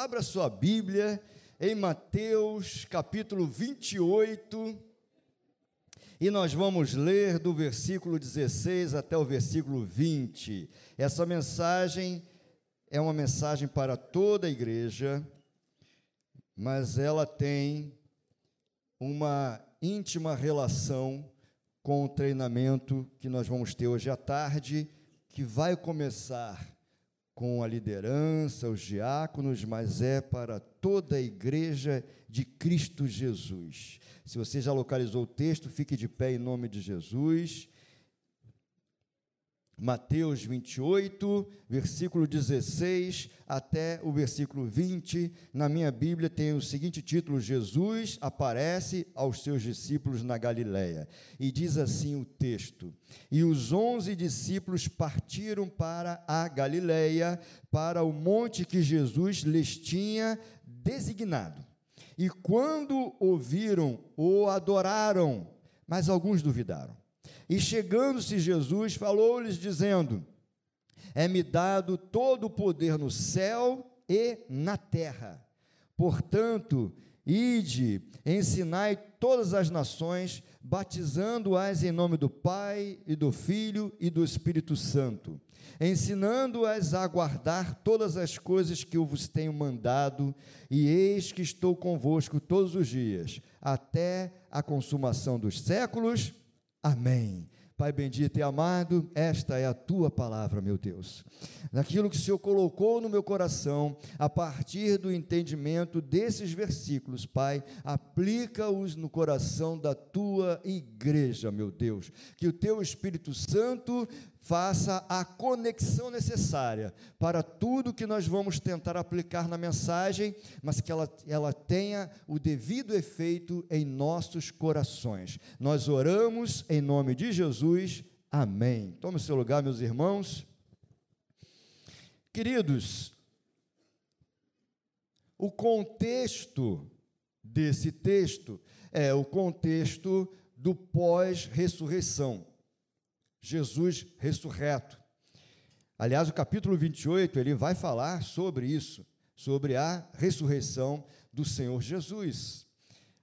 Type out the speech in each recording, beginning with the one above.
abra sua Bíblia em Mateus capítulo 28. E nós vamos ler do versículo 16 até o versículo 20. Essa mensagem é uma mensagem para toda a igreja, mas ela tem uma íntima relação com o treinamento que nós vamos ter hoje à tarde, que vai começar com a liderança, os diáconos, mas é para toda a igreja de Cristo Jesus. Se você já localizou o texto, fique de pé em nome de Jesus. Mateus 28, versículo 16 até o versículo 20. Na minha Bíblia tem o seguinte título: Jesus aparece aos seus discípulos na Galiléia. E diz assim o texto: E os onze discípulos partiram para a Galiléia, para o monte que Jesus lhes tinha designado. E quando ouviram, o adoraram, mas alguns duvidaram. E chegando-se Jesus, falou-lhes, dizendo: É-me dado todo o poder no céu e na terra. Portanto, ide, ensinai todas as nações, batizando-as em nome do Pai e do Filho e do Espírito Santo, ensinando-as a guardar todas as coisas que eu vos tenho mandado, e eis que estou convosco todos os dias, até a consumação dos séculos. Amém. Pai bendito e amado, esta é a tua palavra, meu Deus. Naquilo que o Senhor colocou no meu coração, a partir do entendimento desses versículos, Pai, aplica-os no coração da tua igreja, meu Deus. Que o teu Espírito Santo faça a conexão necessária para tudo que nós vamos tentar aplicar na mensagem, mas que ela, ela tenha o devido efeito em nossos corações. Nós oramos em nome de Jesus. Amém. Tome o seu lugar, meus irmãos. Queridos, o contexto desse texto é o contexto do pós-ressurreição. Jesus ressurreto. Aliás, o capítulo 28, ele vai falar sobre isso, sobre a ressurreição do Senhor Jesus.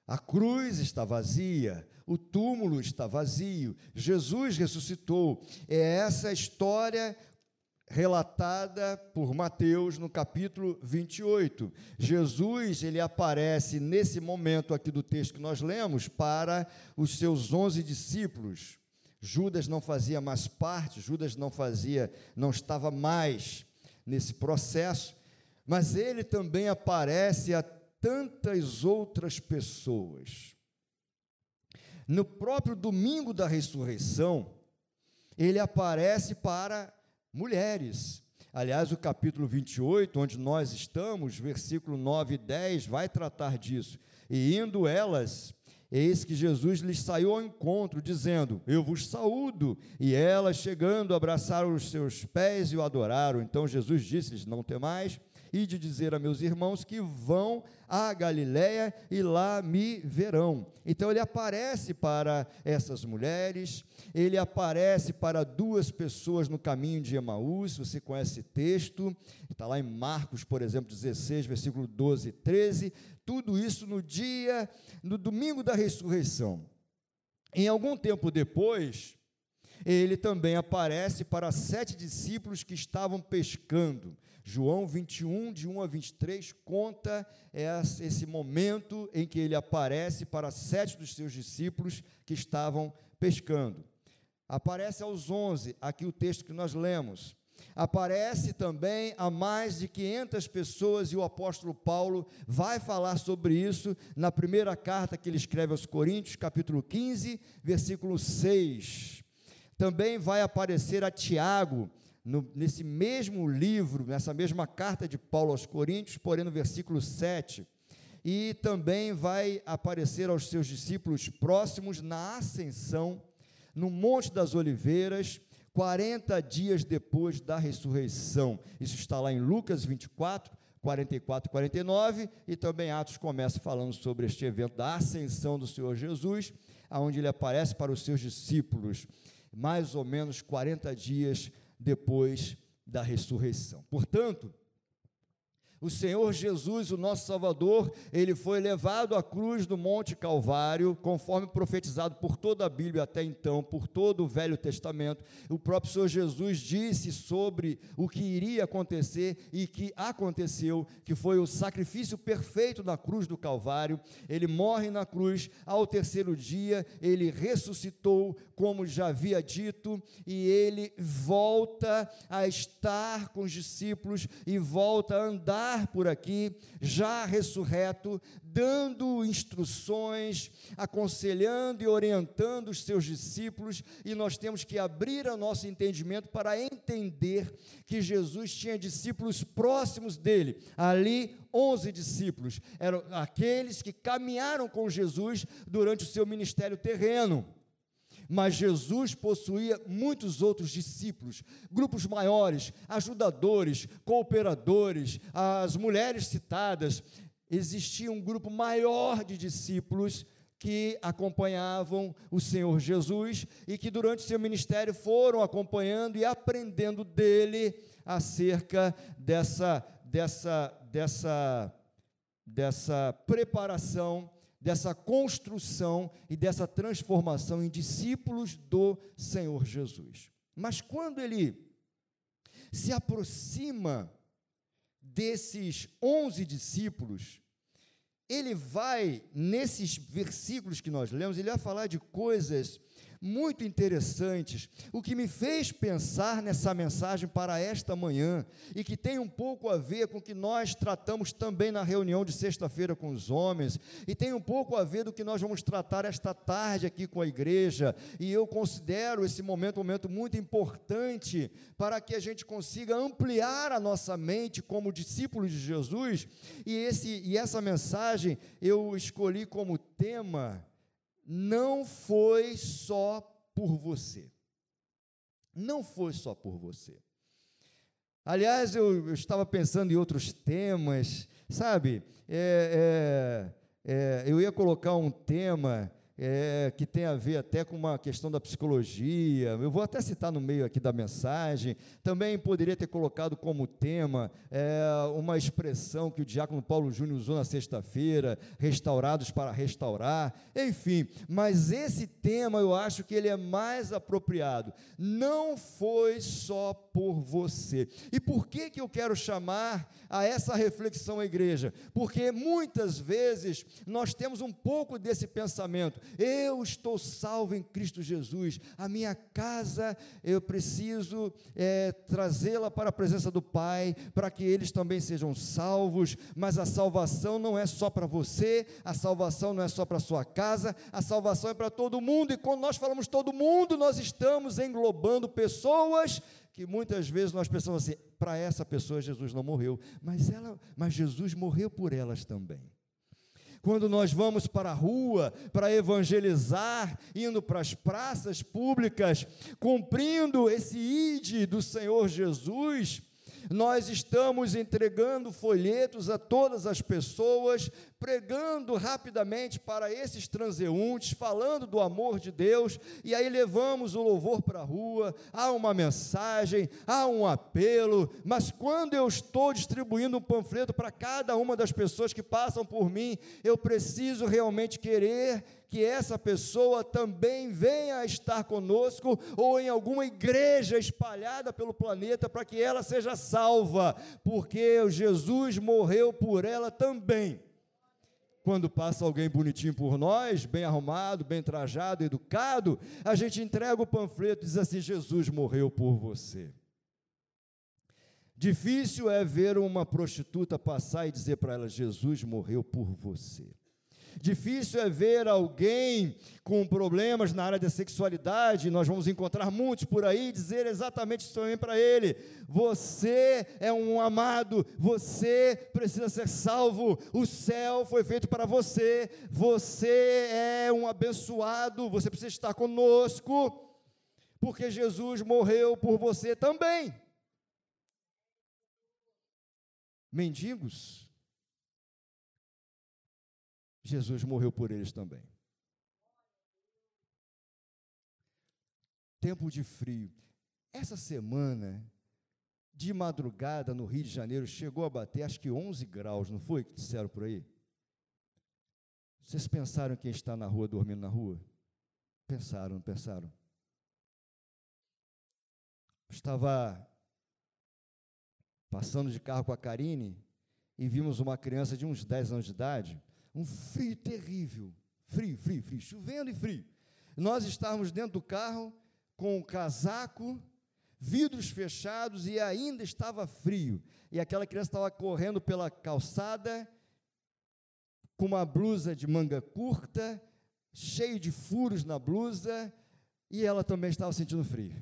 A cruz está vazia, o túmulo está vazio, Jesus ressuscitou. É essa história relatada por Mateus no capítulo 28. Jesus, ele aparece nesse momento aqui do texto que nós lemos para os seus onze discípulos. Judas não fazia mais parte, Judas não fazia, não estava mais nesse processo, mas ele também aparece a tantas outras pessoas. No próprio domingo da ressurreição, ele aparece para mulheres. Aliás, o capítulo 28, onde nós estamos, versículo 9 e 10, vai tratar disso. E indo elas Eis que Jesus lhes saiu ao encontro, dizendo: Eu vos saúdo. E elas, chegando, abraçaram os seus pés e o adoraram. Então Jesus disse-lhes: Não temais, e de dizer a meus irmãos que vão à Galiléia e lá me verão. Então ele aparece para essas mulheres, ele aparece para duas pessoas no caminho de Emaús, você conhece texto, está lá em Marcos, por exemplo, 16, versículo 12 e 13, tudo isso no dia, no domingo da ressurreição. Em algum tempo depois, ele também aparece para sete discípulos que estavam pescando. João 21, de 1 a 23, conta esse momento em que ele aparece para sete dos seus discípulos que estavam pescando. Aparece aos 11, aqui o texto que nós lemos aparece também a mais de 500 pessoas, e o apóstolo Paulo vai falar sobre isso na primeira carta que ele escreve aos Coríntios, capítulo 15, versículo 6. Também vai aparecer a Tiago, no, nesse mesmo livro, nessa mesma carta de Paulo aos Coríntios, porém no versículo 7. E também vai aparecer aos seus discípulos próximos na ascensão, no Monte das Oliveiras, 40 dias depois da ressurreição. Isso está lá em Lucas 24, 44 e 49, e também Atos começa falando sobre este evento da ascensão do Senhor Jesus, aonde ele aparece para os seus discípulos, mais ou menos 40 dias depois da ressurreição. Portanto, O Senhor Jesus, o nosso Salvador, ele foi levado à cruz do Monte Calvário, conforme profetizado por toda a Bíblia até então, por todo o Velho Testamento. O próprio Senhor Jesus disse sobre o que iria acontecer e que aconteceu, que foi o sacrifício perfeito na cruz do Calvário. Ele morre na cruz, ao terceiro dia ele ressuscitou, como já havia dito, e ele volta a estar com os discípulos e volta a andar por aqui, já ressurreto, dando instruções, aconselhando e orientando os seus discípulos, e nós temos que abrir o nosso entendimento para entender que Jesus tinha discípulos próximos dele. Ali, 11 discípulos eram aqueles que caminharam com Jesus durante o seu ministério terreno mas Jesus possuía muitos outros discípulos, grupos maiores, ajudadores, cooperadores, as mulheres citadas. Existia um grupo maior de discípulos que acompanhavam o Senhor Jesus e que durante seu ministério foram acompanhando e aprendendo dele acerca dessa dessa dessa dessa preparação dessa construção e dessa transformação em discípulos do Senhor Jesus. Mas quando ele se aproxima desses onze discípulos, ele vai, nesses versículos que nós lemos, ele vai falar de coisas muito interessantes, o que me fez pensar nessa mensagem para esta manhã e que tem um pouco a ver com o que nós tratamos também na reunião de sexta-feira com os homens e tem um pouco a ver do que nós vamos tratar esta tarde aqui com a igreja. E eu considero esse momento um momento muito importante para que a gente consiga ampliar a nossa mente como discípulos de Jesus. E esse e essa mensagem eu escolhi como tema não foi só por você. Não foi só por você. Aliás, eu, eu estava pensando em outros temas, sabe? É, é, é, eu ia colocar um tema é, que tem a ver até com uma questão da psicologia. Eu vou até citar no meio aqui da mensagem. Também poderia ter colocado como tema é, uma expressão que o diácono Paulo Júnior usou na sexta-feira: restaurados para restaurar. Enfim, mas esse tema eu acho que ele é mais apropriado. Não foi só por você. E por que, que eu quero chamar a essa reflexão a igreja? Porque muitas vezes nós temos um pouco desse pensamento eu estou salvo em Cristo Jesus. A minha casa, eu preciso é, trazê-la para a presença do Pai, para que eles também sejam salvos. Mas a salvação não é só para você, a salvação não é só para a sua casa, a salvação é para todo mundo. E quando nós falamos todo mundo, nós estamos englobando pessoas que muitas vezes nós pensamos assim, para essa pessoa Jesus não morreu, mas ela, mas Jesus morreu por elas também quando nós vamos para a rua para evangelizar, indo para as praças públicas, cumprindo esse ide do Senhor Jesus, nós estamos entregando folhetos a todas as pessoas, pregando rapidamente para esses transeuntes, falando do amor de Deus, e aí levamos o louvor para a rua, há uma mensagem, há um apelo, mas quando eu estou distribuindo um panfleto para cada uma das pessoas que passam por mim, eu preciso realmente querer que essa pessoa também venha a estar conosco ou em alguma igreja espalhada pelo planeta para que ela seja salva, porque Jesus morreu por ela também. Quando passa alguém bonitinho por nós, bem arrumado, bem trajado, educado, a gente entrega o panfleto e diz assim: Jesus morreu por você. Difícil é ver uma prostituta passar e dizer para ela: Jesus morreu por você. Difícil é ver alguém com problemas na área da sexualidade, nós vamos encontrar muitos por aí, dizer exatamente isso também para ele: você é um amado, você precisa ser salvo, o céu foi feito para você, você é um abençoado, você precisa estar conosco, porque Jesus morreu por você também. Mendigos, Jesus morreu por eles também. Tempo de frio. Essa semana, de madrugada no Rio de Janeiro chegou a bater acho que 11 graus, não foi que disseram por aí? Vocês pensaram quem está na rua dormindo na rua? Pensaram, não pensaram? Estava passando de carro com a Karine e vimos uma criança de uns 10 anos de idade, um frio terrível, frio, frio, frio, chovendo e frio. Nós estávamos dentro do carro com o casaco, vidros fechados e ainda estava frio. E aquela criança estava correndo pela calçada com uma blusa de manga curta, cheio de furos na blusa, e ela também estava sentindo frio.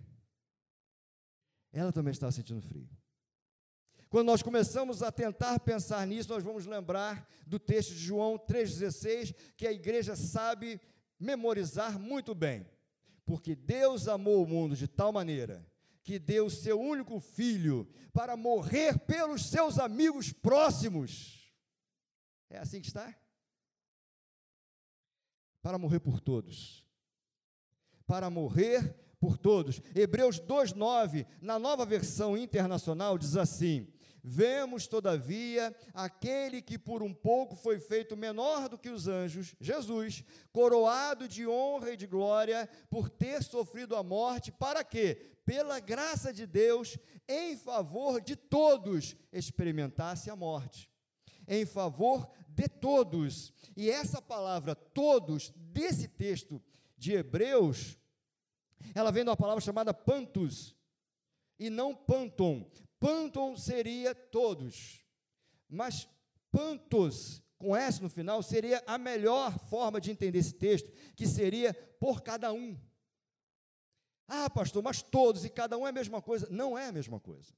Ela também estava sentindo frio. Quando nós começamos a tentar pensar nisso, nós vamos lembrar do texto de João 3,16, que a igreja sabe memorizar muito bem. Porque Deus amou o mundo de tal maneira que deu o seu único filho para morrer pelos seus amigos próximos. É assim que está? Para morrer por todos. Para morrer por todos. Hebreus 2:9, na nova versão internacional diz assim: Vemos, todavia, aquele que por um pouco foi feito menor do que os anjos, Jesus, coroado de honra e de glória, por ter sofrido a morte, para que, pela graça de Deus, em favor de todos, experimentasse a morte. Em favor de todos. E essa palavra todos, desse texto de Hebreus, ela vem de uma palavra chamada pantos, e não panton. Panton seria todos, mas pantos, com S no final, seria a melhor forma de entender esse texto, que seria por cada um. Ah, pastor, mas todos e cada um é a mesma coisa. Não é a mesma coisa.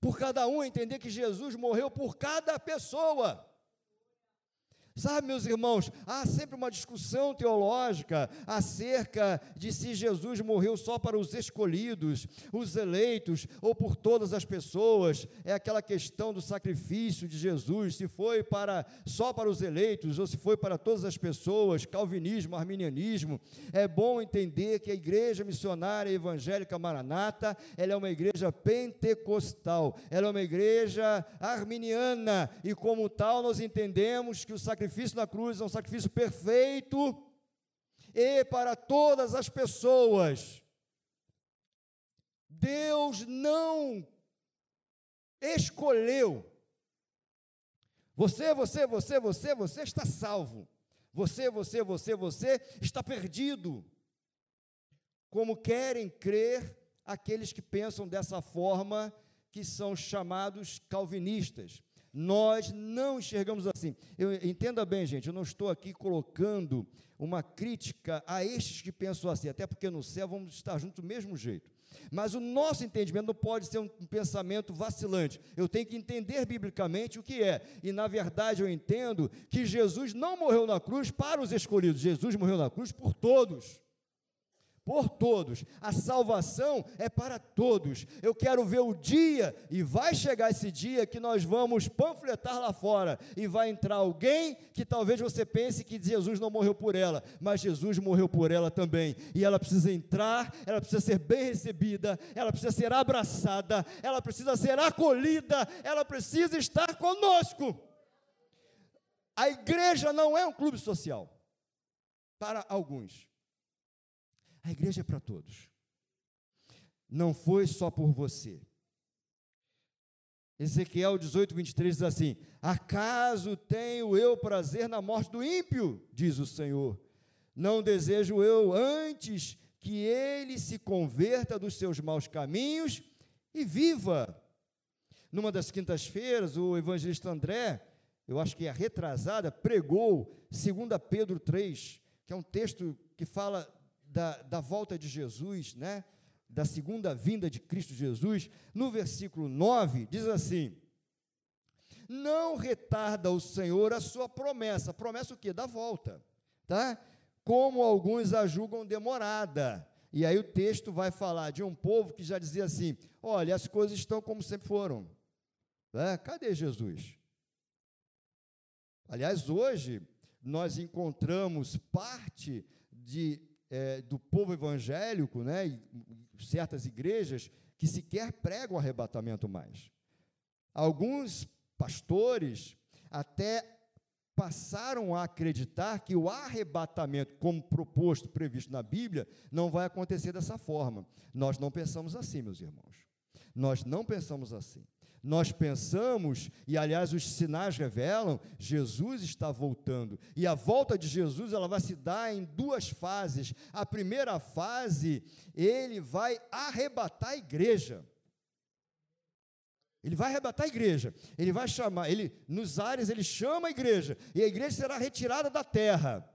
Por cada um entender que Jesus morreu por cada pessoa. Sabe, meus irmãos, há sempre uma discussão teológica acerca de se Jesus morreu só para os escolhidos, os eleitos ou por todas as pessoas. É aquela questão do sacrifício de Jesus, se foi para só para os eleitos ou se foi para todas as pessoas, calvinismo, arminianismo. É bom entender que a igreja missionária evangélica Maranata, ela é uma igreja pentecostal, ela é uma igreja arminiana e como tal nós entendemos que o sacrifício sacrifício na cruz é um sacrifício perfeito e para todas as pessoas. Deus não escolheu. Você, você, você, você, você está salvo. Você, você, você, você está perdido. Como querem crer aqueles que pensam dessa forma, que são chamados calvinistas. Nós não enxergamos assim. Eu, entenda bem, gente, eu não estou aqui colocando uma crítica a estes que pensam assim, até porque no céu vamos estar juntos do mesmo jeito. Mas o nosso entendimento não pode ser um pensamento vacilante. Eu tenho que entender biblicamente o que é. E na verdade eu entendo que Jesus não morreu na cruz para os escolhidos, Jesus morreu na cruz por todos por todos. A salvação é para todos. Eu quero ver o dia, e vai chegar esse dia que nós vamos panfletar lá fora, e vai entrar alguém que talvez você pense que Jesus não morreu por ela, mas Jesus morreu por ela também. E ela precisa entrar, ela precisa ser bem recebida, ela precisa ser abraçada, ela precisa ser acolhida, ela precisa estar conosco. A igreja não é um clube social para alguns. A igreja é para todos. Não foi só por você. Ezequiel 18, 23 diz assim: Acaso tenho eu prazer na morte do ímpio? Diz o Senhor. Não desejo eu antes que ele se converta dos seus maus caminhos e viva. Numa das quintas-feiras, o evangelista André, eu acho que é retrasada, pregou 2 Pedro 3, que é um texto que fala da, da volta de Jesus, né? da segunda vinda de Cristo Jesus, no versículo 9, diz assim: Não retarda o Senhor a sua promessa. Promessa o quê? Da volta, tá? Como alguns a julgam demorada. E aí o texto vai falar de um povo que já dizia assim: olha, as coisas estão como sempre foram. Né? Cadê Jesus? Aliás, hoje nós encontramos parte de é, do povo evangélico, né, e certas igrejas que sequer pregam o arrebatamento mais. Alguns pastores até passaram a acreditar que o arrebatamento, como proposto, previsto na Bíblia, não vai acontecer dessa forma. Nós não pensamos assim, meus irmãos. Nós não pensamos assim. Nós pensamos, e aliás os sinais revelam, Jesus está voltando. E a volta de Jesus, ela vai se dar em duas fases. A primeira fase, ele vai arrebatar a igreja. Ele vai arrebatar a igreja. Ele vai chamar, ele nos ares ele chama a igreja e a igreja será retirada da terra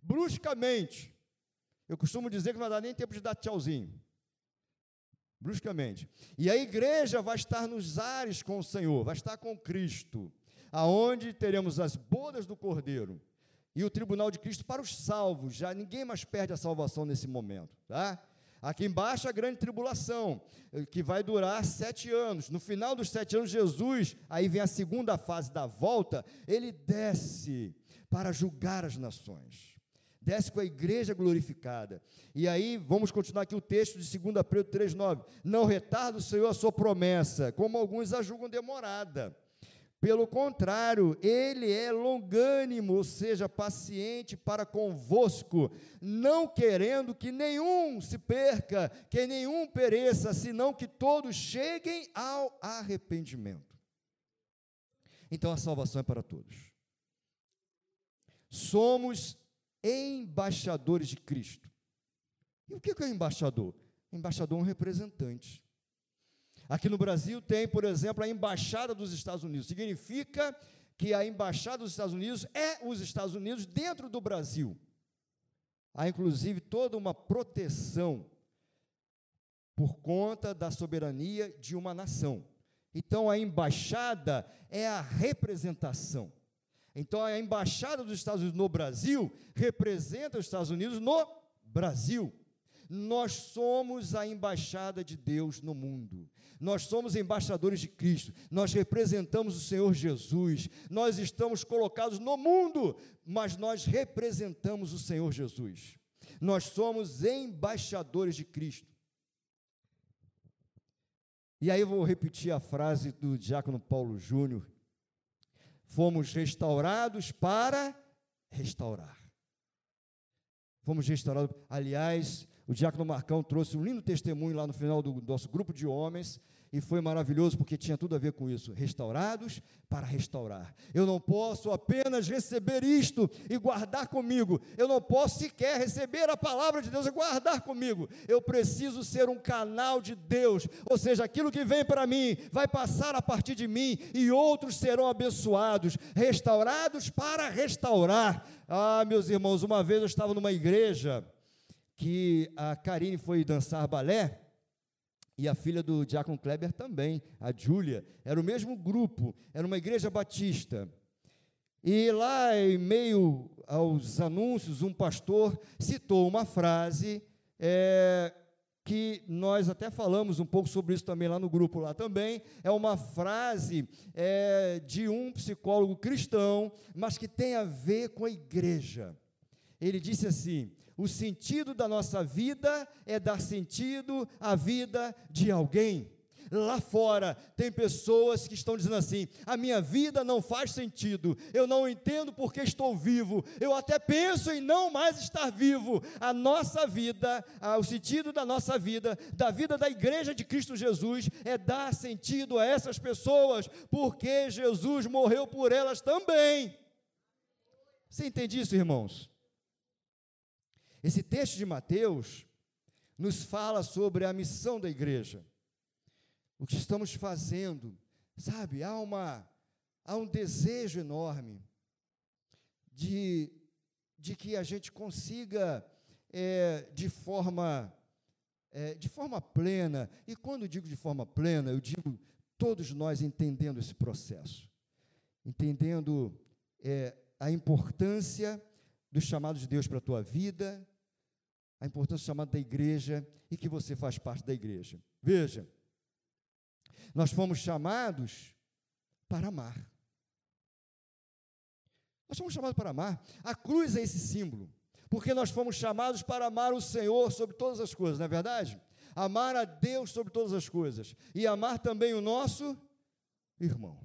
bruscamente. Eu costumo dizer que não vai dar nem tempo de dar tchauzinho. Bruscamente. E a igreja vai estar nos ares com o Senhor, vai estar com Cristo, aonde teremos as bodas do Cordeiro e o tribunal de Cristo para os salvos. Já ninguém mais perde a salvação nesse momento, tá? Aqui embaixo a grande tribulação, eh, que vai durar sete anos. No final dos sete anos, Jesus, aí vem a segunda fase da volta, ele desce para julgar as nações. Desce com a igreja glorificada. E aí, vamos continuar aqui o texto de 2 Pedro 3,9. Não retarda o Senhor a sua promessa, como alguns a julgam demorada pelo contrário, ele é longânimo, ou seja, paciente para convosco, não querendo que nenhum se perca, que nenhum pereça, senão que todos cheguem ao arrependimento. Então a salvação é para todos. Somos embaixadores de Cristo. E o que é embaixador? Embaixador é um representante. Aqui no Brasil tem, por exemplo, a embaixada dos Estados Unidos. Significa que a embaixada dos Estados Unidos é os Estados Unidos dentro do Brasil. Há inclusive toda uma proteção por conta da soberania de uma nação. Então a embaixada é a representação. Então a embaixada dos Estados Unidos no Brasil representa os Estados Unidos no Brasil. Nós somos a embaixada de Deus no mundo. Nós somos embaixadores de Cristo. Nós representamos o Senhor Jesus. Nós estamos colocados no mundo, mas nós representamos o Senhor Jesus. Nós somos embaixadores de Cristo. E aí eu vou repetir a frase do diácono Paulo Júnior. Fomos restaurados para restaurar. Fomos restaurados. Aliás, o diácono Marcão trouxe um lindo testemunho lá no final do nosso grupo de homens, e foi maravilhoso porque tinha tudo a ver com isso. Restaurados para restaurar. Eu não posso apenas receber isto e guardar comigo. Eu não posso sequer receber a palavra de Deus e guardar comigo. Eu preciso ser um canal de Deus. Ou seja, aquilo que vem para mim vai passar a partir de mim e outros serão abençoados, restaurados para restaurar. Ah, meus irmãos, uma vez eu estava numa igreja que a Karine foi dançar balé, e a filha do Diácono Kleber também, a Júlia, era o mesmo grupo, era uma igreja batista. E lá, em meio aos anúncios, um pastor citou uma frase é, que nós até falamos um pouco sobre isso também lá no grupo lá também. É uma frase é, de um psicólogo cristão, mas que tem a ver com a igreja. Ele disse assim: o sentido da nossa vida é dar sentido à vida de alguém. Lá fora tem pessoas que estão dizendo assim: a minha vida não faz sentido, eu não entendo porque estou vivo, eu até penso em não mais estar vivo. A nossa vida, o sentido da nossa vida, da vida da igreja de Cristo Jesus, é dar sentido a essas pessoas, porque Jesus morreu por elas também. Você entende isso, irmãos? Esse texto de Mateus nos fala sobre a missão da igreja. O que estamos fazendo, sabe? Há uma há um desejo enorme de de que a gente consiga é, de forma é, de forma plena. E quando digo de forma plena, eu digo todos nós entendendo esse processo, entendendo é, a importância do chamado de Deus para a tua vida, a importância do chamado da igreja e que você faz parte da igreja. Veja, nós fomos chamados para amar. Nós fomos chamados para amar. A cruz é esse símbolo, porque nós fomos chamados para amar o Senhor sobre todas as coisas, não é verdade? amar a Deus sobre todas as coisas e amar também o nosso irmão.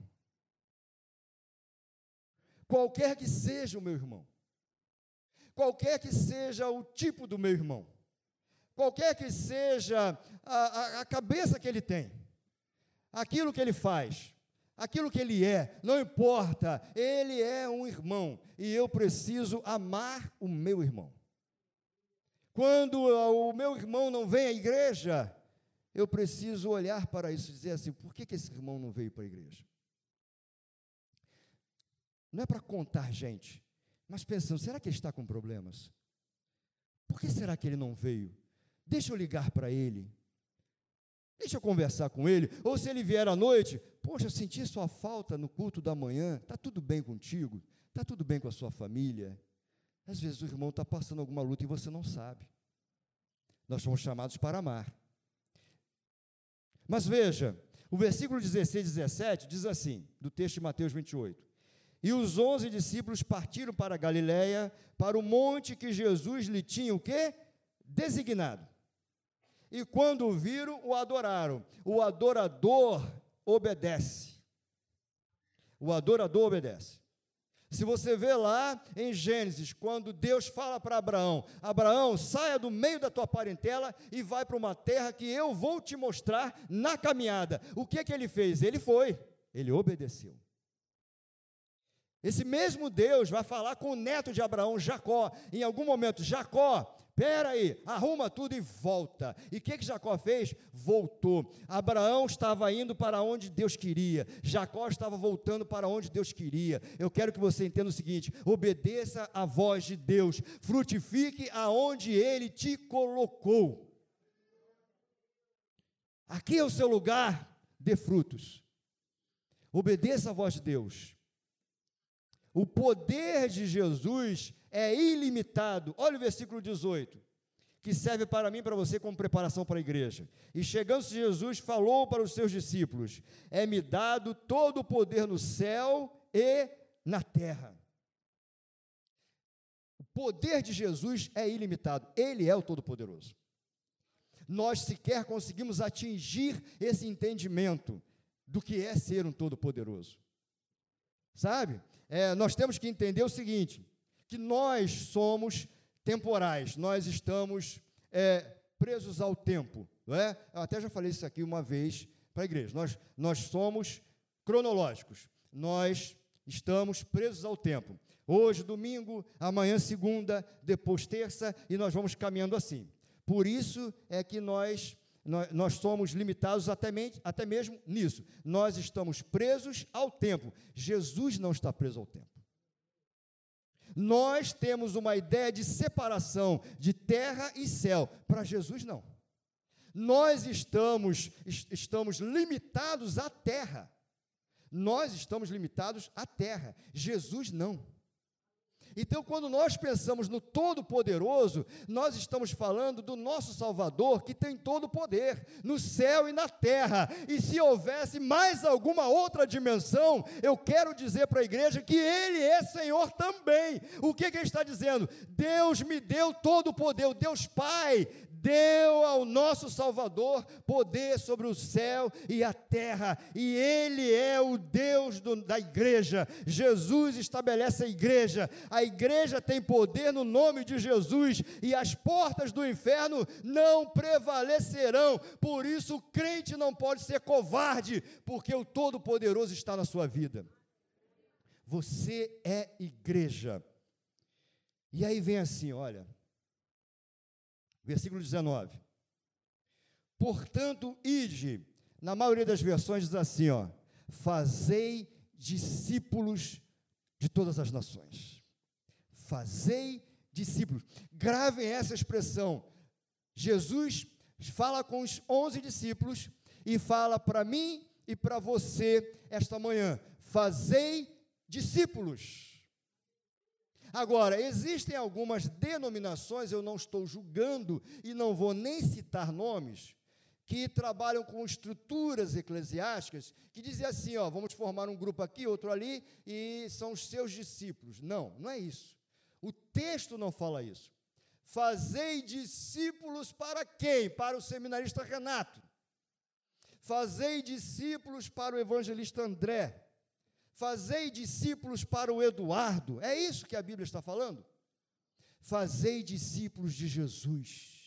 Qualquer que seja o meu irmão, qualquer que seja o tipo do meu irmão, qualquer que seja a, a, a cabeça que ele tem, aquilo que ele faz, aquilo que ele é, não importa, ele é um irmão. E eu preciso amar o meu irmão. Quando o meu irmão não vem à igreja, eu preciso olhar para isso e dizer assim: por que, que esse irmão não veio para a igreja? Não é para contar gente, mas pensando: será que ele está com problemas? Por que será que ele não veio? Deixa eu ligar para ele. Deixa eu conversar com ele. Ou se ele vier à noite, poxa, senti sua falta no culto da manhã. Está tudo bem contigo? Está tudo bem com a sua família? Às vezes o irmão está passando alguma luta e você não sabe. Nós somos chamados para amar. Mas veja, o versículo 16 e 17 diz assim, do texto de Mateus 28. E os onze discípulos partiram para Galiléia, para o monte que Jesus lhe tinha o quê? Designado. E quando o viram, o adoraram. O adorador obedece. O adorador obedece. Se você vê lá em Gênesis, quando Deus fala para Abraão: Abraão, saia do meio da tua parentela e vai para uma terra que eu vou te mostrar na caminhada. O que que ele fez? Ele foi, ele obedeceu. Esse mesmo Deus vai falar com o neto de Abraão, Jacó, em algum momento: Jacó, Espera aí, arruma tudo e volta. E o que, que Jacó fez? Voltou. Abraão estava indo para onde Deus queria. Jacó estava voltando para onde Deus queria. Eu quero que você entenda o seguinte: obedeça a voz de Deus, frutifique aonde Ele te colocou. Aqui é o seu lugar, dê frutos. Obedeça a voz de Deus. O poder de Jesus é ilimitado. Olha o versículo 18, que serve para mim para você como preparação para a igreja. E chegando-se Jesus, falou para os seus discípulos: É-me dado todo o poder no céu e na terra. O poder de Jesus é ilimitado, ele é o Todo-Poderoso. Nós sequer conseguimos atingir esse entendimento do que é ser um Todo-Poderoso. Sabe? É, nós temos que entender o seguinte: que nós somos temporais, nós estamos é, presos ao tempo. Não é? Eu até já falei isso aqui uma vez para a igreja. Nós, nós somos cronológicos, nós estamos presos ao tempo. Hoje, domingo, amanhã, segunda, depois terça, e nós vamos caminhando assim. Por isso é que nós, nós, nós somos limitados até, até mesmo nisso. Nós estamos presos ao tempo. Jesus não está preso ao tempo. Nós temos uma ideia de separação de terra e céu. Para Jesus, não. Nós estamos, estamos limitados à terra. Nós estamos limitados à terra. Jesus, não. Então, quando nós pensamos no Todo-Poderoso, nós estamos falando do nosso Salvador, que tem todo o poder, no céu e na terra. E se houvesse mais alguma outra dimensão, eu quero dizer para a igreja que Ele é Senhor também. O que, que Ele está dizendo? Deus me deu todo o poder, Deus Pai deu ao nosso Salvador poder sobre o céu e a terra, e Ele é o Deus do, da igreja. Jesus estabelece a igreja, a igreja tem poder no nome de Jesus, e as portas do inferno não prevalecerão. Por isso, o crente não pode ser covarde, porque o Todo-Poderoso está na sua vida. Você é igreja. E aí vem assim, olha, Versículo 19. Portanto, ide, na maioria das versões diz assim, ó, fazei discípulos de todas as nações. Fazei discípulos. Gravem essa expressão. Jesus fala com os onze discípulos e fala para mim e para você esta manhã: fazei discípulos. Agora, existem algumas denominações, eu não estou julgando e não vou nem citar nomes, que trabalham com estruturas eclesiásticas, que dizem assim, ó, vamos formar um grupo aqui, outro ali, e são os seus discípulos. Não, não é isso. O texto não fala isso. Fazei discípulos para quem? Para o seminarista Renato. Fazei discípulos para o evangelista André. Fazei discípulos para o Eduardo. É isso que a Bíblia está falando? Fazei discípulos de Jesus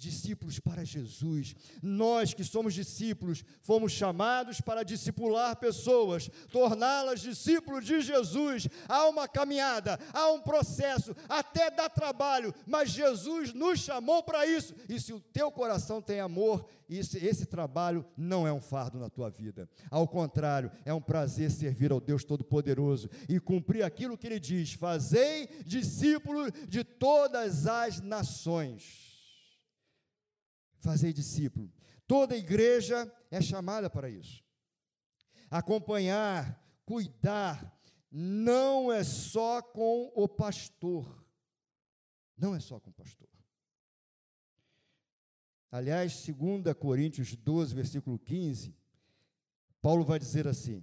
discípulos para Jesus. Nós que somos discípulos, fomos chamados para discipular pessoas, torná-las discípulos de Jesus. Há uma caminhada, há um processo, até dá trabalho, mas Jesus nos chamou para isso. E se o teu coração tem amor, esse, esse trabalho não é um fardo na tua vida. Ao contrário, é um prazer servir ao Deus Todo-Poderoso e cumprir aquilo que Ele diz: fazei discípulos de todas as nações fazer discípulo. Toda igreja é chamada para isso. Acompanhar, cuidar, não é só com o pastor. Não é só com o pastor. Aliás, 2 Coríntios 12, versículo 15, Paulo vai dizer assim: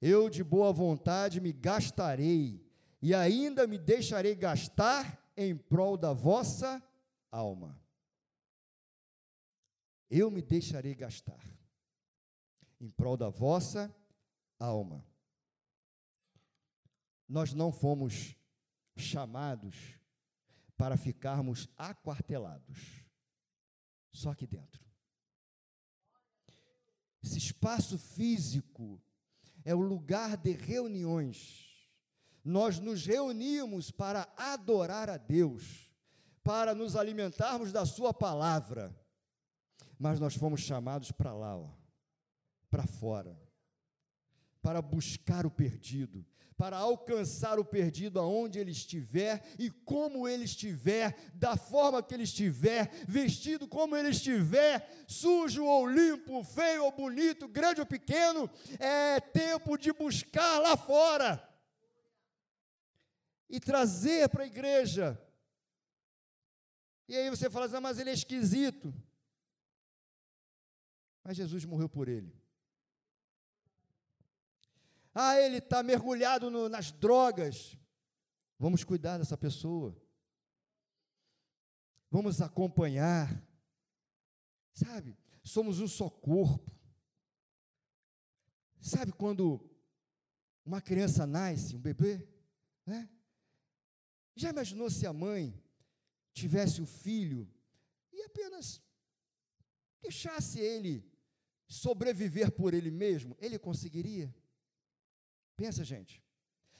Eu de boa vontade me gastarei, e ainda me deixarei gastar em prol da vossa alma eu me deixarei gastar em prol da vossa alma. Nós não fomos chamados para ficarmos aquartelados, só aqui dentro. Esse espaço físico é o lugar de reuniões. Nós nos reunimos para adorar a Deus, para nos alimentarmos da Sua palavra mas nós fomos chamados para lá, para fora, para buscar o perdido, para alcançar o perdido aonde ele estiver e como ele estiver, da forma que ele estiver, vestido como ele estiver, sujo ou limpo, feio ou bonito, grande ou pequeno, é tempo de buscar lá fora e trazer para a igreja. E aí você fala assim, mas ele é esquisito. Mas Jesus morreu por ele. Ah, ele está mergulhado no, nas drogas. Vamos cuidar dessa pessoa. Vamos acompanhar. Sabe, somos um só corpo. Sabe quando uma criança nasce, um bebê, né? Já imaginou se a mãe tivesse o filho e apenas deixasse ele sobreviver por ele mesmo, ele conseguiria? Pensa, gente.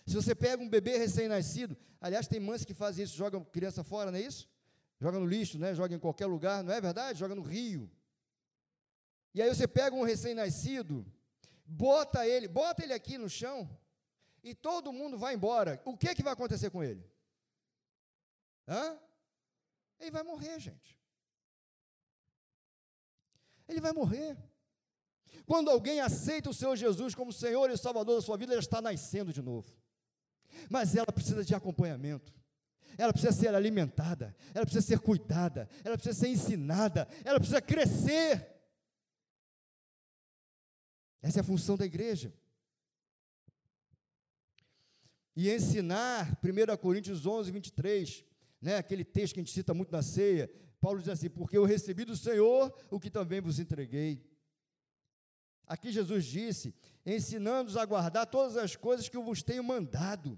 Se você pega um bebê recém-nascido, aliás, tem mães que fazem isso, jogam criança fora, não é isso? Joga no lixo, né? joga em qualquer lugar, não é verdade? Joga no rio. E aí você pega um recém-nascido, bota ele, bota ele aqui no chão, e todo mundo vai embora. O que, que vai acontecer com ele? Hã? Ele vai morrer, gente. Ele vai morrer. Quando alguém aceita o Senhor Jesus como Senhor e Salvador da sua vida, ela está nascendo de novo. Mas ela precisa de acompanhamento. Ela precisa ser alimentada, ela precisa ser cuidada, ela precisa ser ensinada, ela precisa crescer. Essa é a função da igreja. E ensinar, 1 Coríntios 11, 23, né, aquele texto que a gente cita muito na ceia, Paulo diz assim: Porque eu recebi do Senhor o que também vos entreguei. Aqui Jesus disse: ensinando-os a guardar todas as coisas que eu vos tenho mandado.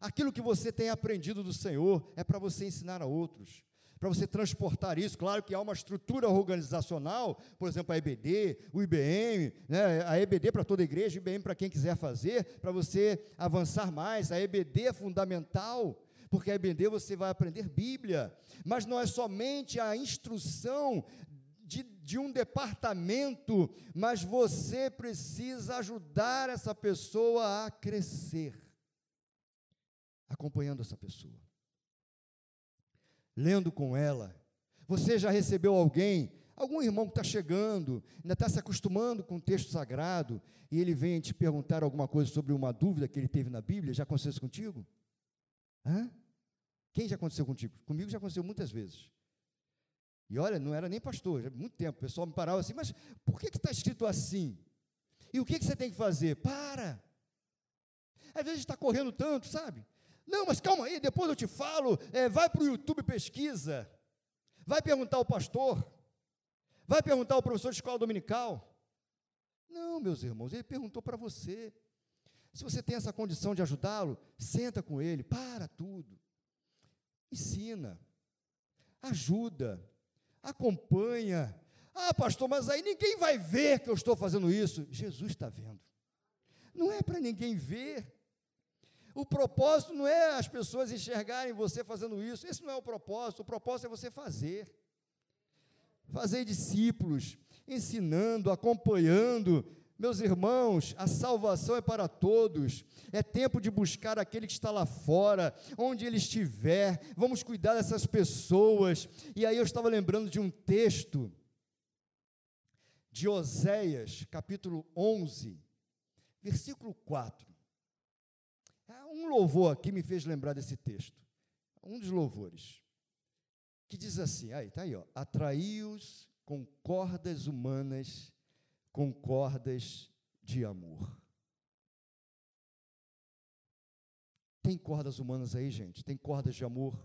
Aquilo que você tem aprendido do Senhor é para você ensinar a outros, para você transportar isso. Claro que há uma estrutura organizacional, por exemplo, a EBD, o IBM, né, a EBD para toda a igreja, o IBM para quem quiser fazer, para você avançar mais. A EBD é fundamental porque a EBD você vai aprender Bíblia, mas não é somente a instrução de, de, um departamento, mas você precisa ajudar essa pessoa a crescer, acompanhando essa pessoa, lendo com ela. Você já recebeu alguém, algum irmão que está chegando, ainda está se acostumando com o texto sagrado, e ele vem te perguntar alguma coisa sobre uma dúvida que ele teve na Bíblia? Já aconteceu isso contigo? Hã? Quem já aconteceu contigo? Comigo já aconteceu muitas vezes. E olha, não era nem pastor, muito tempo. O pessoal me parava assim, mas por que está escrito assim? E o que, que você tem que fazer? Para! Às vezes está correndo tanto, sabe? Não, mas calma aí, depois eu te falo. É, vai para o YouTube pesquisa. Vai perguntar ao pastor. Vai perguntar ao professor de escola dominical. Não, meus irmãos, ele perguntou para você. Se você tem essa condição de ajudá-lo, senta com ele, para tudo. Ensina, ajuda, acompanha. Ah, pastor, mas aí ninguém vai ver que eu estou fazendo isso. Jesus está vendo. Não é para ninguém ver. O propósito não é as pessoas enxergarem você fazendo isso. Esse não é o propósito. O propósito é você fazer. Fazer discípulos, ensinando, acompanhando. Meus irmãos, a salvação é para todos. É tempo de buscar aquele que está lá fora, onde ele estiver. Vamos cuidar dessas pessoas. E aí eu estava lembrando de um texto de Oséias, capítulo 11, versículo 4. Ah, um louvor aqui me fez lembrar desse texto. Um dos louvores. Que diz assim: aí, está aí, ó. Atraí-os com cordas humanas, com cordas de amor. Tem cordas humanas aí, gente? Tem cordas de amor?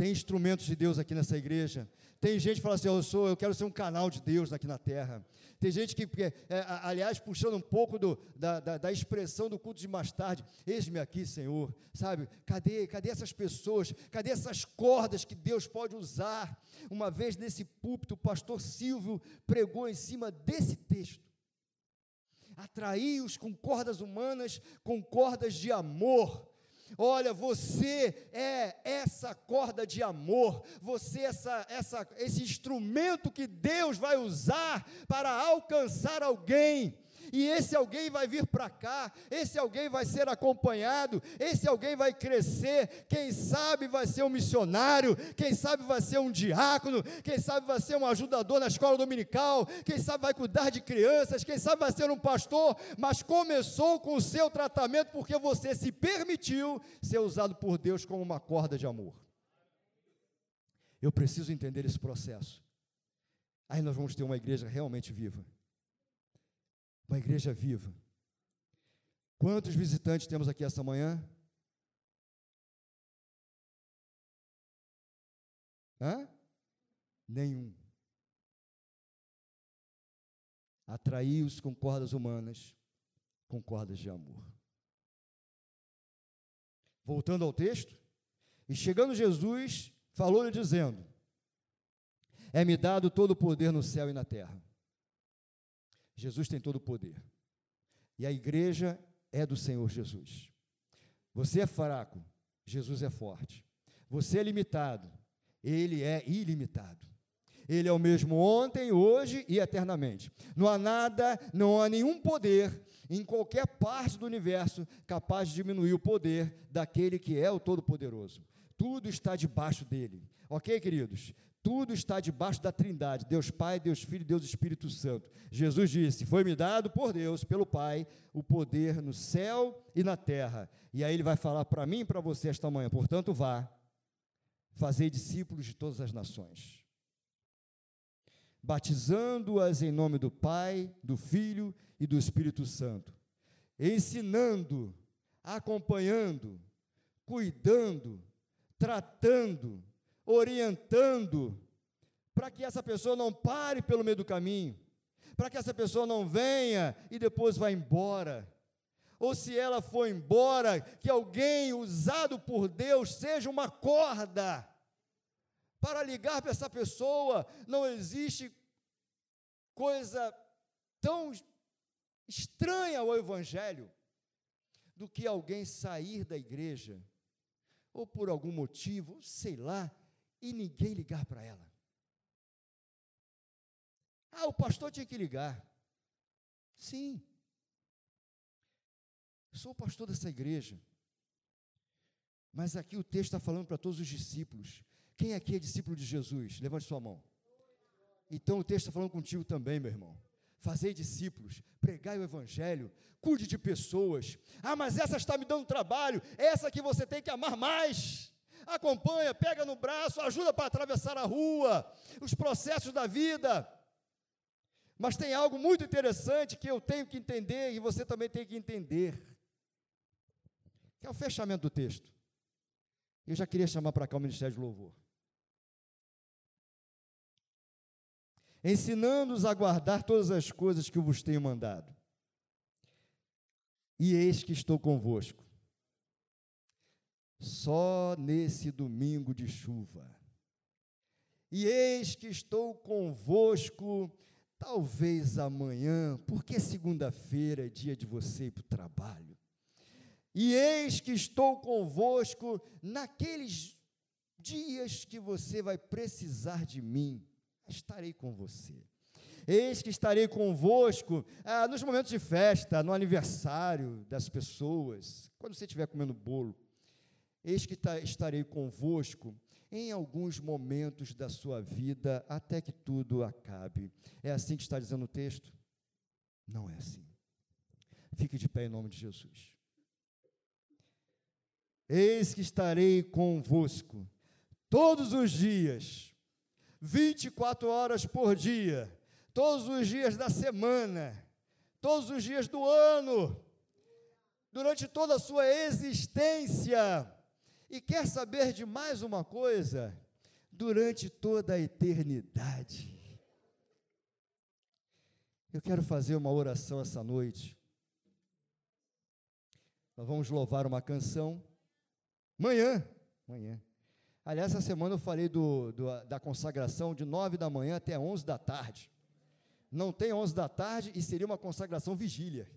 Tem instrumentos de Deus aqui nessa igreja? Tem gente que fala assim: eu sou, eu quero ser um canal de Deus aqui na terra. Tem gente que, é, aliás, puxando um pouco do, da, da, da, expressão do culto de mais tarde, eis-me aqui, Senhor, sabe? Cadê, cadê essas pessoas? Cadê essas cordas que Deus pode usar? Uma vez nesse púlpito, o pastor Silvio pregou em cima desse texto. Atraí-os com cordas humanas, com cordas de amor Olha, você é essa corda de amor, você é essa, essa, esse instrumento que Deus vai usar para alcançar alguém e esse alguém vai vir para cá, esse alguém vai ser acompanhado, esse alguém vai crescer, quem sabe vai ser um missionário, quem sabe vai ser um diácono, quem sabe vai ser um ajudador na escola dominical, quem sabe vai cuidar de crianças, quem sabe vai ser um pastor, mas começou com o seu tratamento porque você se permitiu ser usado por Deus como uma corda de amor. Eu preciso entender esse processo. Aí nós vamos ter uma igreja realmente viva uma igreja viva. Quantos visitantes temos aqui essa manhã? Hã? Nenhum. Atraí-os com cordas humanas, com cordas de amor. Voltando ao texto, e chegando Jesus, falou-lhe dizendo: É-me dado todo o poder no céu e na terra. Jesus tem todo o poder. E a igreja é do Senhor Jesus. Você é fraco, Jesus é forte. Você é limitado, ele é ilimitado. Ele é o mesmo ontem, hoje e eternamente. Não há nada, não há nenhum poder em qualquer parte do universo capaz de diminuir o poder daquele que é o Todo-Poderoso. Tudo está debaixo dele. Ok, queridos? Tudo está debaixo da Trindade, Deus Pai, Deus Filho, Deus Espírito Santo. Jesus disse: Foi-me dado por Deus, pelo Pai, o poder no céu e na terra. E aí ele vai falar para mim e para você esta manhã: portanto, vá, fazer discípulos de todas as nações, batizando-as em nome do Pai, do Filho e do Espírito Santo, ensinando, acompanhando, cuidando, tratando, orientando, para que essa pessoa não pare pelo meio do caminho, para que essa pessoa não venha e depois vá embora. Ou se ela for embora, que alguém usado por Deus seja uma corda para ligar para essa pessoa. Não existe coisa tão estranha ao Evangelho do que alguém sair da igreja, ou por algum motivo, sei lá, e ninguém ligar para ela. Ah, o pastor tinha que ligar. Sim. Sou o pastor dessa igreja. Mas aqui o texto está falando para todos os discípulos. Quem aqui é discípulo de Jesus? Levante sua mão. Então o texto está falando contigo também, meu irmão. Fazei discípulos, pregai o evangelho, cuide de pessoas. Ah, mas essa está me dando trabalho, essa que você tem que amar mais acompanha, pega no braço, ajuda para atravessar a rua, os processos da vida. Mas tem algo muito interessante que eu tenho que entender e você também tem que entender, que é o fechamento do texto. Eu já queria chamar para cá o Ministério de Louvor. Ensinando-os a guardar todas as coisas que eu vos tenho mandado. E eis que estou convosco. Só nesse domingo de chuva. E eis que estou convosco, talvez amanhã, porque segunda-feira é dia de você ir para o trabalho. E eis que estou convosco naqueles dias que você vai precisar de mim, estarei com você. Eis que estarei convosco ah, nos momentos de festa, no aniversário das pessoas, quando você estiver comendo bolo. Eis que estarei convosco em alguns momentos da sua vida, até que tudo acabe. É assim que está dizendo o texto? Não é assim. Fique de pé em nome de Jesus. Eis que estarei convosco todos os dias, 24 horas por dia, todos os dias da semana, todos os dias do ano, durante toda a sua existência. E quer saber de mais uma coisa? Durante toda a eternidade. Eu quero fazer uma oração essa noite. Nós vamos louvar uma canção Manhã, manhã. Aliás, essa semana eu falei do, do, da consagração de nove da manhã até onze da tarde. Não tem onze da tarde e seria uma consagração vigília.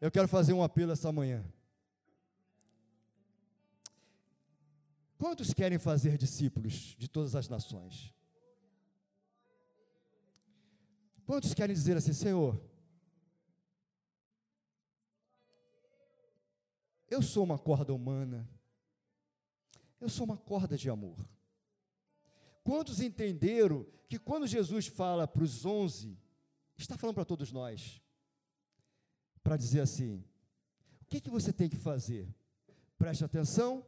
Eu quero fazer um apelo essa manhã. Quantos querem fazer discípulos de todas as nações? Quantos querem dizer assim, Senhor, Eu sou uma corda humana. Eu sou uma corda de amor. Quantos entenderam que quando Jesus fala para os onze, está falando para todos nós, para dizer assim: o que, que você tem que fazer? Preste atenção,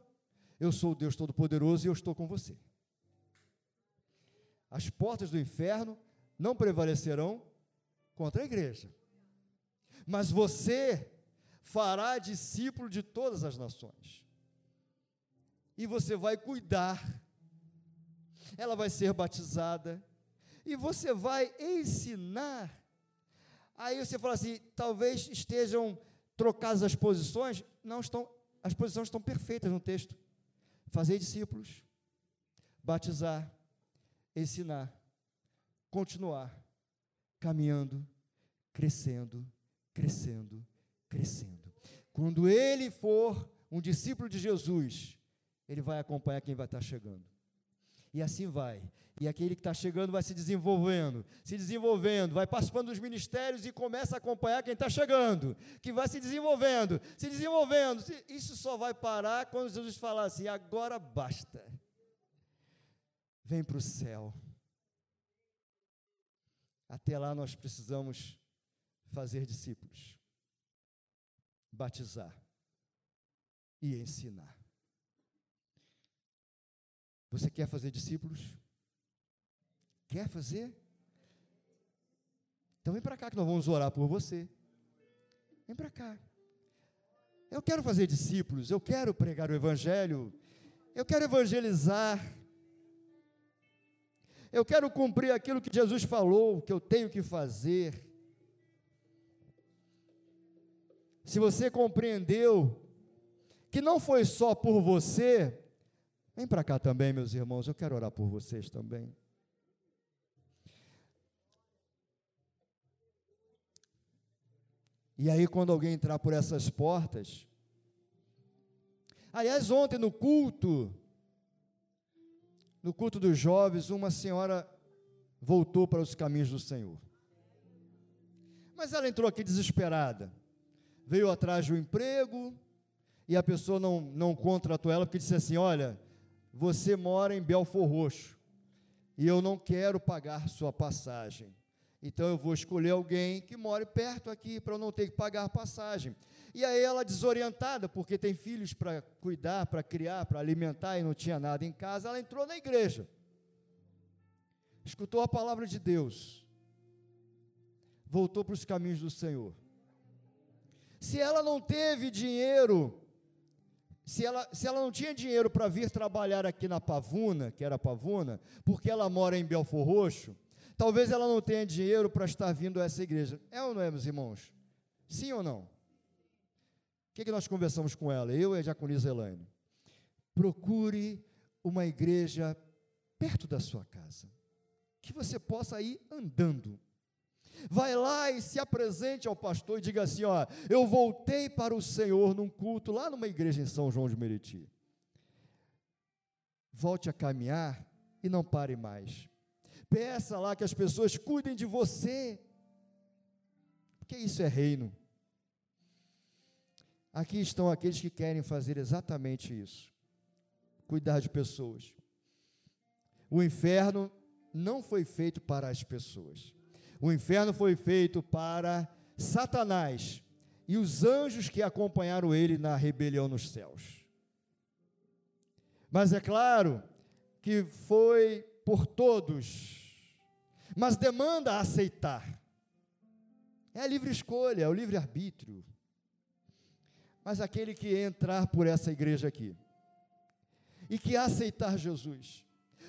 eu sou o Deus Todo-Poderoso e eu estou com você. As portas do inferno não prevalecerão contra a igreja. Mas você fará discípulo de todas as nações. E você vai cuidar, ela vai ser batizada, e você vai ensinar. Aí você fala assim: talvez estejam trocadas as posições, não estão, as posições estão perfeitas no texto. Fazer discípulos, batizar, ensinar, continuar caminhando, crescendo, crescendo, crescendo. Quando ele for um discípulo de Jesus, ele vai acompanhar quem vai estar chegando. E assim vai. E aquele que está chegando vai se desenvolvendo, se desenvolvendo, vai participando dos ministérios e começa a acompanhar quem está chegando, que vai se desenvolvendo, se desenvolvendo. Isso só vai parar quando Jesus falar assim: agora basta. Vem para o céu. Até lá nós precisamos fazer discípulos batizar e ensinar. Você quer fazer discípulos? Quer fazer? Então vem para cá que nós vamos orar por você. Vem para cá. Eu quero fazer discípulos, eu quero pregar o Evangelho, eu quero evangelizar, eu quero cumprir aquilo que Jesus falou que eu tenho que fazer. se você compreendeu que não foi só por você, vem para cá também, meus irmãos, eu quero orar por vocês também. E aí, quando alguém entrar por essas portas, aliás, ontem no culto, no culto dos jovens, uma senhora voltou para os caminhos do Senhor. Mas ela entrou aqui desesperada veio atrás um emprego e a pessoa não, não contratou ela porque disse assim: Olha, você mora em Belfor Roxo e eu não quero pagar sua passagem. Então eu vou escolher alguém que more perto aqui para eu não ter que pagar passagem. E aí ela desorientada, porque tem filhos para cuidar, para criar, para alimentar e não tinha nada em casa, ela entrou na igreja. Escutou a palavra de Deus. Voltou para os caminhos do Senhor. Se ela não teve dinheiro, se ela, se ela não tinha dinheiro para vir trabalhar aqui na Pavuna, que era Pavuna, porque ela mora em Belfor Roxo, talvez ela não tenha dinheiro para estar vindo a essa igreja. É ou não é, meus irmãos? Sim ou não? O que, que nós conversamos com ela? Eu e a Diaconisa Elaine. Procure uma igreja perto da sua casa, que você possa ir andando. Vai lá e se apresente ao pastor e diga assim: ó, eu voltei para o Senhor num culto lá numa igreja em São João de Meriti. Volte a caminhar e não pare mais. Peça lá que as pessoas cuidem de você, porque isso é reino. Aqui estão aqueles que querem fazer exatamente isso cuidar de pessoas. O inferno não foi feito para as pessoas. O inferno foi feito para Satanás e os anjos que acompanharam ele na rebelião nos céus. Mas é claro que foi por todos, mas demanda aceitar. É a livre escolha, é o livre arbítrio. Mas aquele que entrar por essa igreja aqui, e que aceitar Jesus,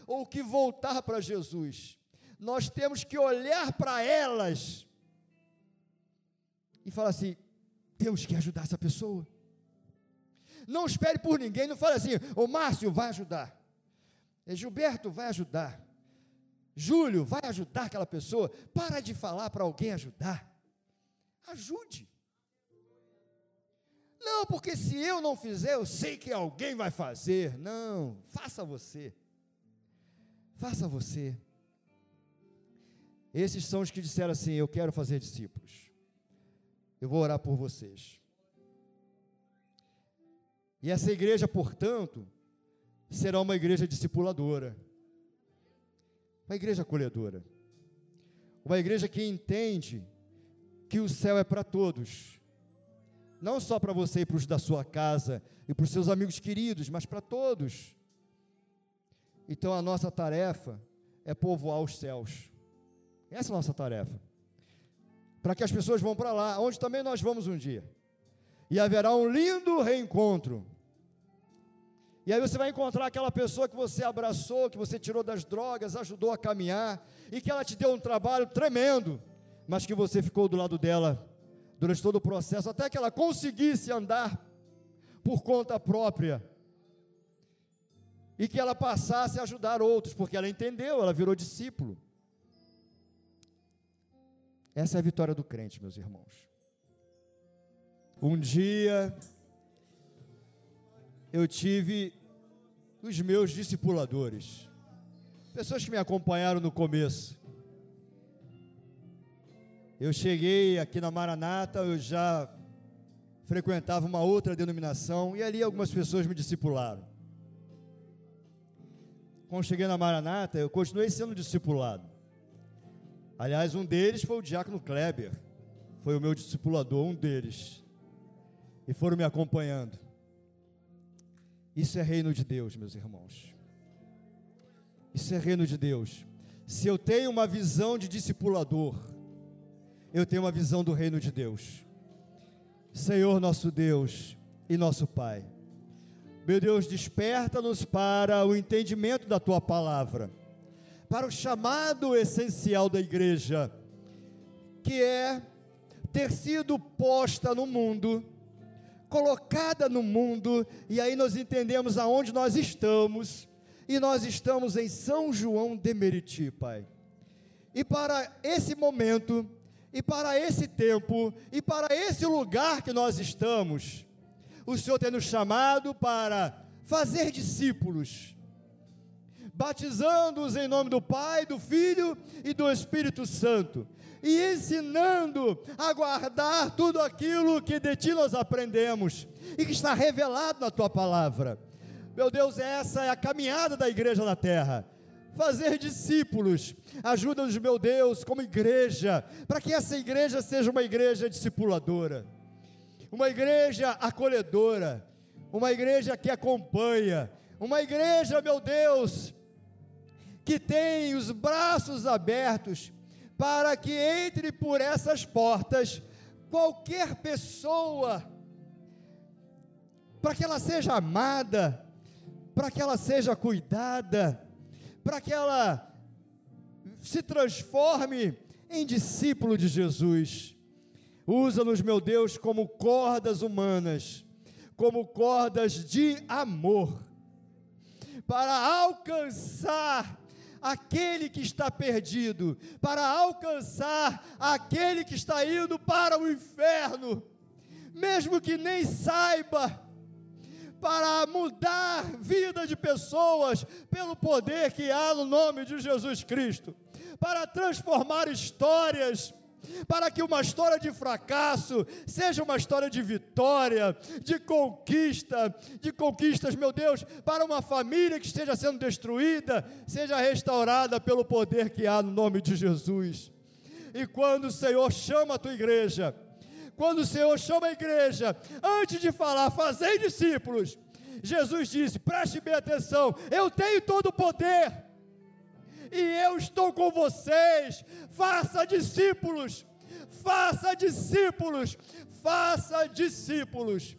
ou que voltar para Jesus, nós temos que olhar para elas e falar assim: temos que ajudar essa pessoa. Não espere por ninguém, não fale assim, o Márcio vai ajudar, Gilberto vai ajudar, Júlio vai ajudar aquela pessoa. Para de falar para alguém ajudar. Ajude. Não, porque se eu não fizer, eu sei que alguém vai fazer. Não, faça você. Faça você. Esses são os que disseram assim: Eu quero fazer discípulos. Eu vou orar por vocês. E essa igreja, portanto, será uma igreja discipuladora, uma igreja acolhedora, uma igreja que entende que o céu é para todos não só para você e para os da sua casa e para os seus amigos queridos, mas para todos. Então a nossa tarefa é povoar os céus. Essa é a nossa tarefa. Para que as pessoas vão para lá, onde também nós vamos um dia. E haverá um lindo reencontro. E aí você vai encontrar aquela pessoa que você abraçou, que você tirou das drogas, ajudou a caminhar, e que ela te deu um trabalho tremendo, mas que você ficou do lado dela durante todo o processo, até que ela conseguisse andar por conta própria e que ela passasse a ajudar outros, porque ela entendeu, ela virou discípulo. Essa é a vitória do crente, meus irmãos. Um dia eu tive os meus discipuladores, pessoas que me acompanharam no começo. Eu cheguei aqui na Maranata, eu já frequentava uma outra denominação e ali algumas pessoas me discipularam. Quando cheguei na Maranata, eu continuei sendo discipulado. Aliás, um deles foi o diácono Kleber, foi o meu discipulador, um deles. E foram me acompanhando. Isso é reino de Deus, meus irmãos. Isso é reino de Deus. Se eu tenho uma visão de discipulador, eu tenho uma visão do reino de Deus. Senhor nosso Deus e nosso Pai, meu Deus, desperta-nos para o entendimento da tua palavra, para o chamado essencial da igreja, que é ter sido posta no mundo, colocada no mundo, e aí nós entendemos aonde nós estamos, e nós estamos em São João de Meriti, Pai. E para esse momento, e para esse tempo e para esse lugar que nós estamos, o Senhor tem nos chamado para fazer discípulos, batizando-os em nome do Pai, do Filho e do Espírito Santo, e ensinando a guardar tudo aquilo que de ti nós aprendemos e que está revelado na tua palavra. Meu Deus, essa é a caminhada da igreja na terra fazer discípulos. Ajuda-nos, meu Deus, como igreja, para que essa igreja seja uma igreja discipuladora, uma igreja acolhedora, uma igreja que acompanha, uma igreja, meu Deus, que tem os braços abertos para que entre por essas portas qualquer pessoa para que ela seja amada, para que ela seja cuidada, para que ela se transforme em discípulo de Jesus. Usa-nos, meu Deus, como cordas humanas, como cordas de amor, para alcançar aquele que está perdido, para alcançar aquele que está indo para o inferno, mesmo que nem saiba, para mudar vida de pessoas pelo poder que há no nome de Jesus Cristo, para transformar histórias para que uma história de fracasso seja uma história de vitória, de conquista, de conquistas, meu Deus, para uma família que esteja sendo destruída, seja restaurada pelo poder que há no nome de Jesus. E quando o Senhor chama a tua igreja, quando o Senhor chama a igreja, antes de falar, fazei discípulos, Jesus disse: preste bem atenção, eu tenho todo o poder e eu estou com vocês. Faça discípulos, faça discípulos, faça discípulos.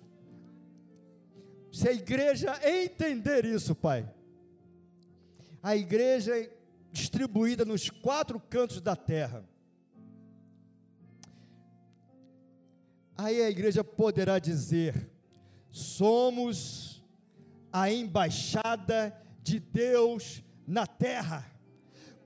Se a igreja entender isso, Pai, a igreja é distribuída nos quatro cantos da terra, aí a igreja poderá dizer: somos a embaixada de Deus na terra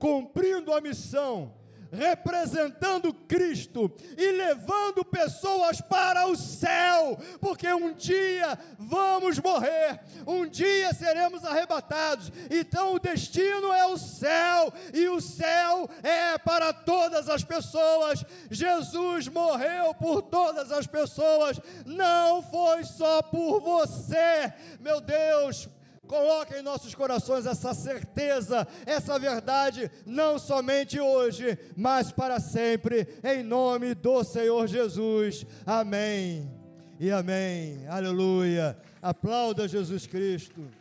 cumprindo a missão, representando Cristo e levando pessoas para o céu, porque um dia vamos morrer, um dia seremos arrebatados, então o destino é o céu, e o céu é para todas as pessoas. Jesus morreu por todas as pessoas, não foi só por você, meu Deus Coloque em nossos corações essa certeza, essa verdade, não somente hoje, mas para sempre, em nome do Senhor Jesus. Amém e amém. Aleluia. Aplauda Jesus Cristo.